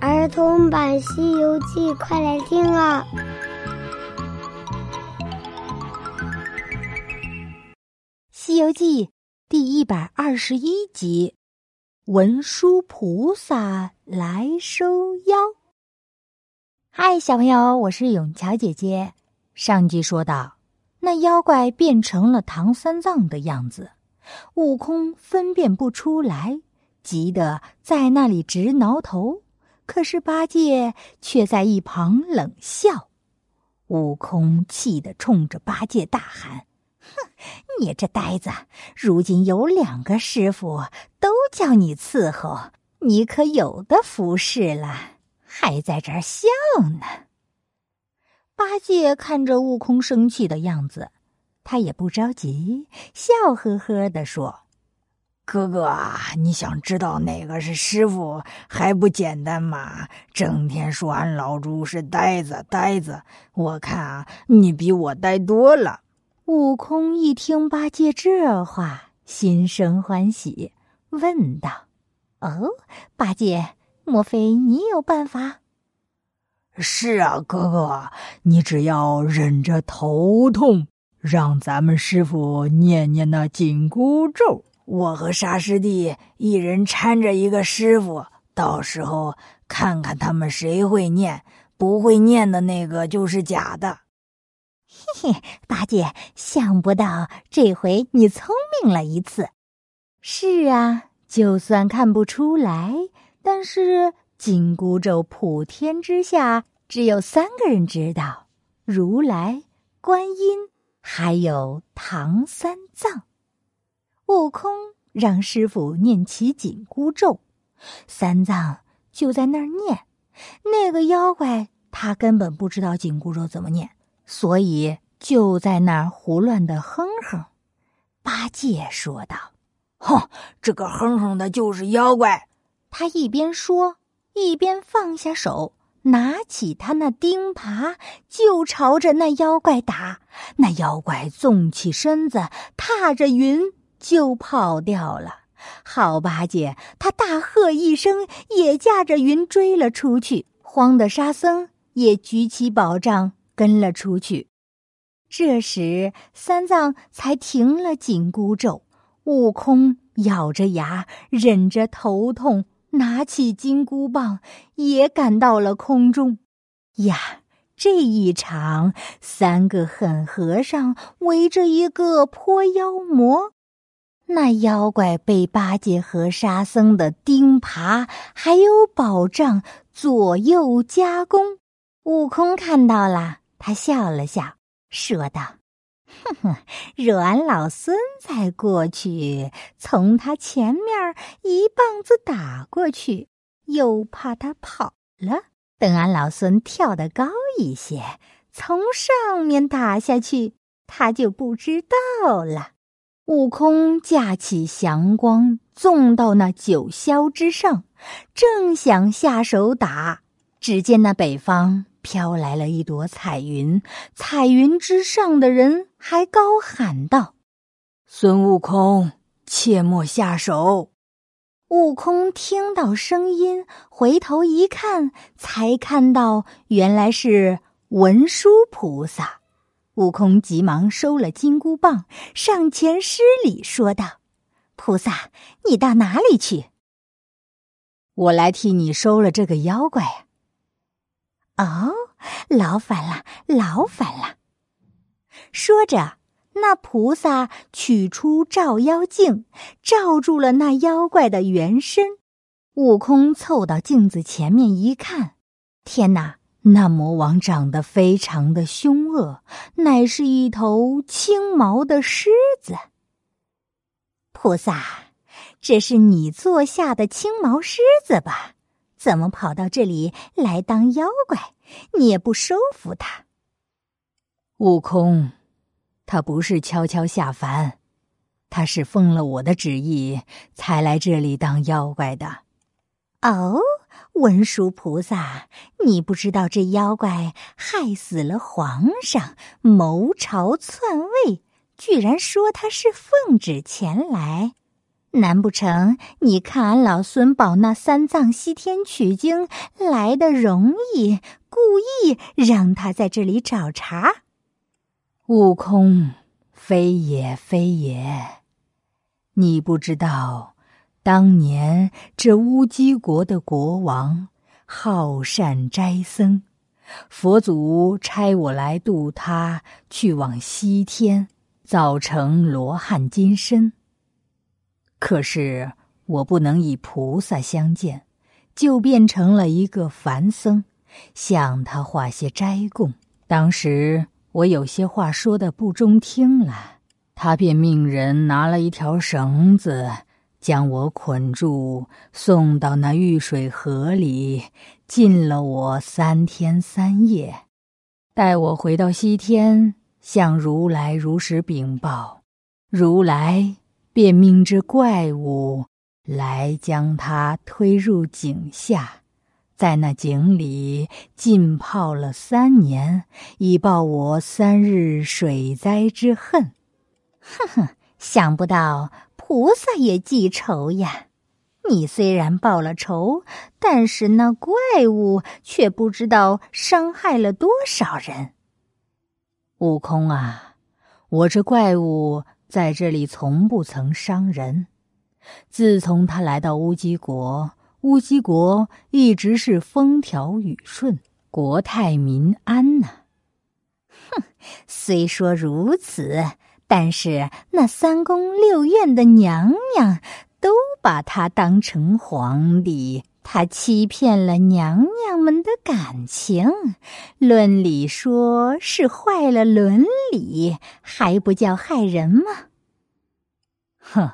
儿童版《西游记》，快来听啊！《西游记》第一百二十一集：文殊菩萨来收妖。嗨，小朋友，我是永桥姐姐。上集说到，那妖怪变成了唐三藏的样子，悟空分辨不出来，急得在那里直挠头。可是八戒却在一旁冷笑。悟空气得冲着八戒大喊：“哼，你这呆子！如今有两个师傅都叫你伺候，你可有的服侍了，还在这儿笑呢。”八戒看着悟空生气的样子，他也不着急，笑呵呵的说。哥哥，你想知道哪个是师傅还不简单吗？整天说俺老猪是呆子，呆子，我看啊，你比我呆多了。悟空一听八戒这话，心生欢喜，问道：“哦，八戒，莫非你有办法？”“是啊，哥哥，你只要忍着头痛，让咱们师傅念念那紧箍咒。”我和沙师弟一人搀着一个师傅，到时候看看他们谁会念，不会念的那个就是假的。嘿嘿，八戒，想不到这回你聪明了一次。是啊，就算看不出来，但是紧箍咒普天之下只有三个人知道：如来、观音，还有唐三藏。悟空让师傅念起紧箍咒，三藏就在那儿念。那个妖怪他根本不知道紧箍咒怎么念，所以就在那儿胡乱的哼哼。八戒说道：“哼，这个哼哼的就是妖怪。”他一边说，一边放下手，拿起他那钉耙就朝着那妖怪打。那妖怪纵起身子，踏着云。就跑掉了。好八戒，他大喝一声，也驾着云追了出去。慌的沙僧也举起宝杖跟了出去。这时三藏才停了紧箍咒。悟空咬着牙，忍着头痛，拿起金箍棒，也赶到了空中。呀，这一场，三个狠和尚围着一个泼妖魔。那妖怪被八戒和沙僧的钉耙还有宝杖左右夹攻，悟空看到了，他笑了笑，说道：“哼哼，若俺老孙再过去，从他前面一棒子打过去，又怕他跑了。等俺老孙跳得高一些，从上面打下去，他就不知道了。”悟空架起祥光，纵到那九霄之上，正想下手打，只见那北方飘来了一朵彩云，彩云之上的人还高喊道：“孙悟空，切莫下手！”悟空听到声音，回头一看，才看到原来是文殊菩萨。悟空急忙收了金箍棒，上前施礼说道：“菩萨，你到哪里去？”“我来替你收了这个妖怪呀。”“哦，劳烦了，劳烦了。”说着，那菩萨取出照妖镜，照住了那妖怪的原身。悟空凑到镜子前面一看，天哪！那魔王长得非常的凶恶，乃是一头青毛的狮子。菩萨，这是你坐下的青毛狮子吧？怎么跑到这里来当妖怪？你也不收服他？悟空，他不是悄悄下凡，他是奉了我的旨意才来这里当妖怪的。哦。文殊菩萨，你不知道这妖怪害死了皇上，谋朝篡位，居然说他是奉旨前来，难不成你看俺老孙保那三藏西天取经来的容易，故意让他在这里找茬？悟空，非也非也，你不知道，当年这乌鸡国的国王好善斋僧，佛祖差我来渡他去往西天，造成罗汉金身。可是我不能以菩萨相见，就变成了一个凡僧，向他画些斋供。当时我有些话说的不中听了，他便命人拿了一条绳子，将我捆住，送到那玉水河里，浸了我三天三夜。待我回到西天，向如来如实禀报，如来。便命这怪物来将他推入井下，在那井里浸泡了三年，以报我三日水灾之恨。哼哼，想不到菩萨也记仇呀！你虽然报了仇，但是那怪物却不知道伤害了多少人。悟空啊，我这怪物。在这里从不曾伤人。自从他来到乌鸡国，乌鸡国一直是风调雨顺，国泰民安呐。哼，虽说如此，但是那三宫六院的娘娘都把他当成皇帝。他欺骗了娘娘们的感情，论理说是坏了伦理，还不叫害人吗？哼，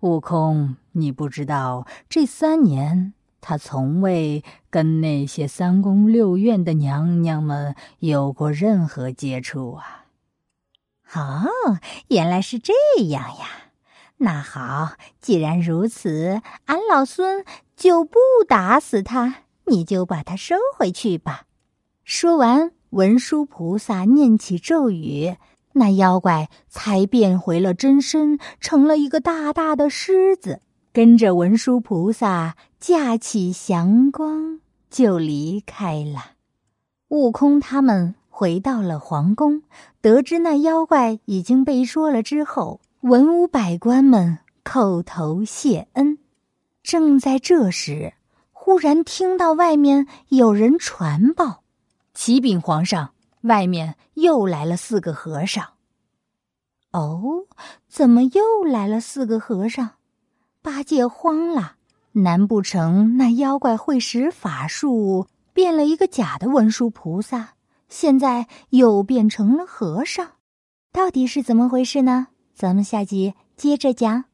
悟空，你不知道，这三年他从未跟那些三宫六院的娘娘们有过任何接触啊！哦，原来是这样呀。那好，既然如此，俺老孙就不打死他，你就把他收回去吧。说完，文殊菩萨念起咒语，那妖怪才变回了真身，成了一个大大的狮子，跟着文殊菩萨架起祥光就离开了。悟空他们回到了皇宫，得知那妖怪已经被捉了之后。文武百官们叩头谢恩。正在这时，忽然听到外面有人传报：“启禀皇上，外面又来了四个和尚。”哦，怎么又来了四个和尚？八戒慌了，难不成那妖怪会使法术，变了一个假的文殊菩萨，现在又变成了和尚？到底是怎么回事呢？咱们下集接着讲。